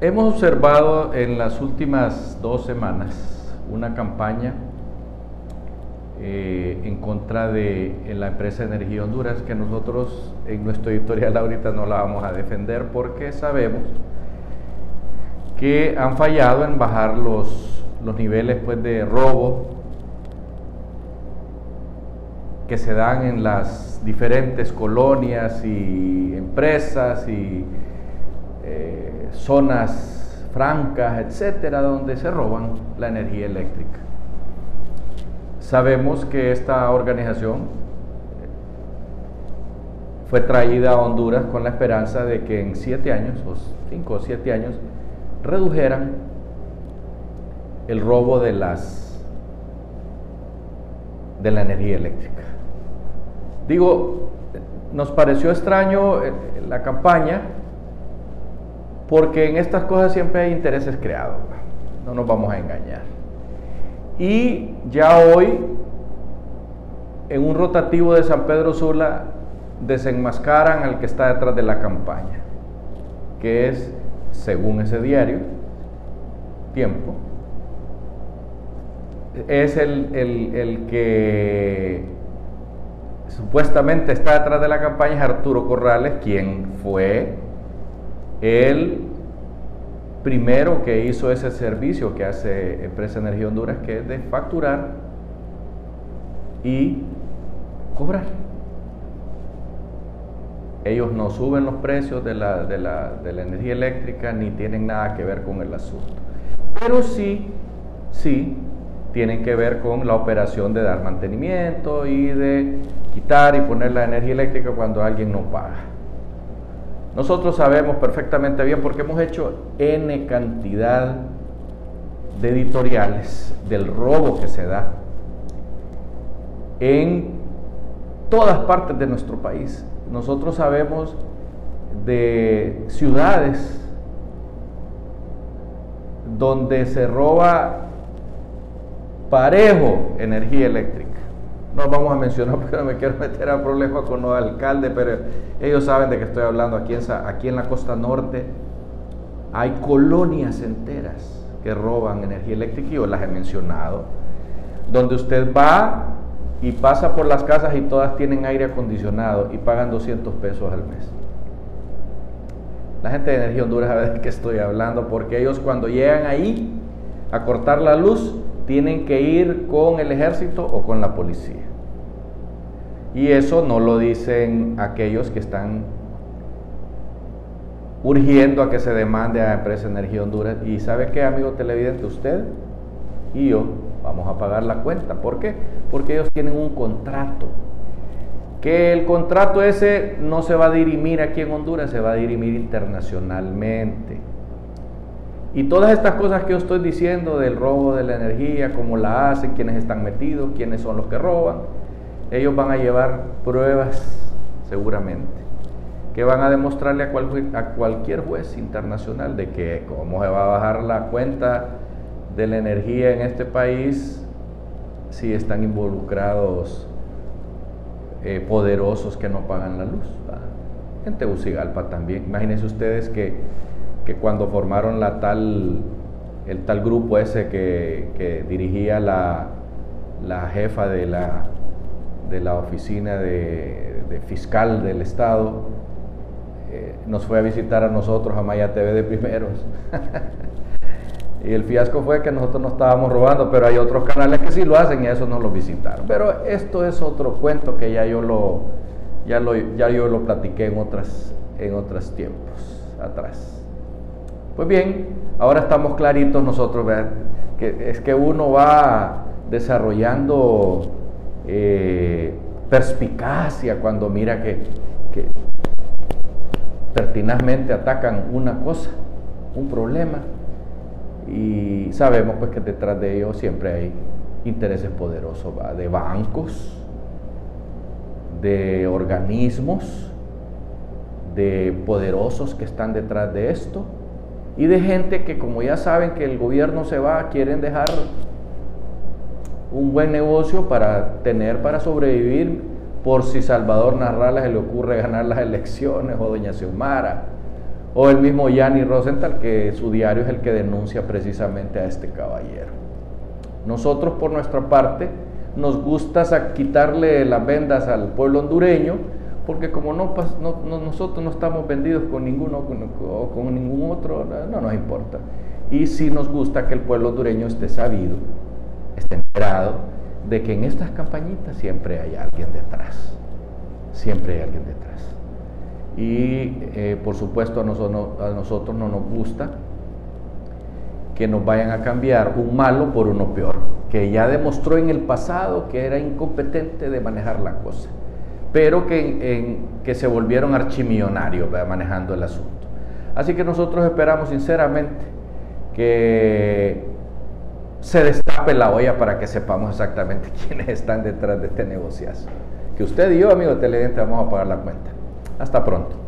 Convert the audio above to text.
Hemos observado en las últimas dos semanas una campaña eh, en contra de la empresa Energía Honduras que nosotros en nuestro editorial ahorita no la vamos a defender porque sabemos que han fallado en bajar los, los niveles pues, de robo que se dan en las diferentes colonias y empresas y eh, zonas francas, etcétera, donde se roban la energía eléctrica. Sabemos que esta organización fue traída a Honduras con la esperanza de que en siete años, o cinco o siete años, redujeran el robo de las de la energía eléctrica. Digo, nos pareció extraño eh, la campaña porque en estas cosas siempre hay intereses creados, no nos vamos a engañar. Y ya hoy, en un rotativo de San Pedro Sula, desenmascaran al que está detrás de la campaña, que es, según ese diario, Tiempo, es el, el que supuestamente está detrás de la campaña, es Arturo Corrales, quien fue el primero que hizo ese servicio que hace Empresa Energía Honduras, que es de facturar y cobrar. Ellos no suben los precios de la, de la, de la energía eléctrica ni tienen nada que ver con el asunto. Pero sí, sí, tienen que ver con la operación de dar mantenimiento y de quitar y poner la energía eléctrica cuando alguien no paga. Nosotros sabemos perfectamente bien porque hemos hecho N cantidad de editoriales del robo que se da en todas partes de nuestro país. Nosotros sabemos de ciudades donde se roba parejo energía eléctrica no vamos a mencionar porque no me quiero meter a problemas con los alcaldes, pero ellos saben de que estoy hablando aquí en, aquí en la costa norte. Hay colonias enteras que roban energía eléctrica y yo las he mencionado, donde usted va y pasa por las casas y todas tienen aire acondicionado y pagan 200 pesos al mes. La gente de Energía Honduras sabe de qué estoy hablando, porque ellos cuando llegan ahí a cortar la luz, tienen que ir con el ejército o con la policía. Y eso no lo dicen aquellos que están urgiendo a que se demande a la empresa Energía Honduras. Y sabe qué, amigo televidente, usted y yo vamos a pagar la cuenta. ¿Por qué? Porque ellos tienen un contrato. Que el contrato ese no se va a dirimir aquí en Honduras, se va a dirimir internacionalmente. Y todas estas cosas que yo estoy diciendo del robo de la energía, cómo la hacen, quiénes están metidos, quiénes son los que roban, ellos van a llevar pruebas seguramente que van a demostrarle a, a cualquier juez internacional de que cómo se va a bajar la cuenta de la energía en este país si están involucrados eh, poderosos que no pagan la luz. En Tegucigalpa también. Imagínense ustedes que que cuando formaron la tal, el tal grupo ese que, dirigía la, jefa de la, de la oficina de, fiscal del Estado, eh, nos fue a visitar a nosotros a Maya TV de primeros. y el fiasco fue que nosotros no estábamos robando, pero hay otros canales que sí lo hacen y a eso no lo visitaron. Pero esto es otro cuento que ya yo lo, ya lo, ya yo lo platiqué en, otras, en otros tiempos atrás. Pues bien, ahora estamos claritos nosotros, que es que uno va desarrollando eh, perspicacia cuando mira que, pertinazmente atacan una cosa, un problema, y sabemos pues que detrás de ellos siempre hay intereses poderosos de bancos, de organismos, de poderosos que están detrás de esto y de gente que como ya saben que el gobierno se va, quieren dejar un buen negocio para tener, para sobrevivir, por si Salvador Narrala se le ocurre ganar las elecciones, o Doña Xiomara, o el mismo Yanni Rosenthal, que su diario es el que denuncia precisamente a este caballero. Nosotros, por nuestra parte, nos gusta quitarle las vendas al pueblo hondureño, porque como no, nosotros no estamos vendidos con ninguno o con ningún otro, no nos importa. Y sí nos gusta que el pueblo hondureño esté sabido, esté de que en estas campañitas siempre hay alguien detrás, siempre hay alguien detrás. Y eh, por supuesto a nosotros, a nosotros no nos gusta que nos vayan a cambiar un malo por uno peor, que ya demostró en el pasado que era incompetente de manejar la cosa pero que, que se volvieron archimillonarios manejando el asunto. Así que nosotros esperamos sinceramente que se destape la olla para que sepamos exactamente quiénes están detrás de este negociazo. Que usted y yo, amigo televidente, vamos a pagar la cuenta. Hasta pronto.